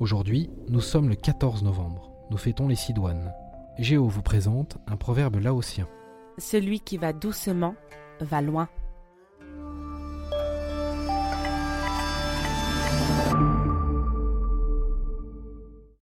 Aujourd'hui, nous sommes le 14 novembre. Nous fêtons les Sidoines. Géo vous présente un proverbe laotien. Celui qui va doucement va loin.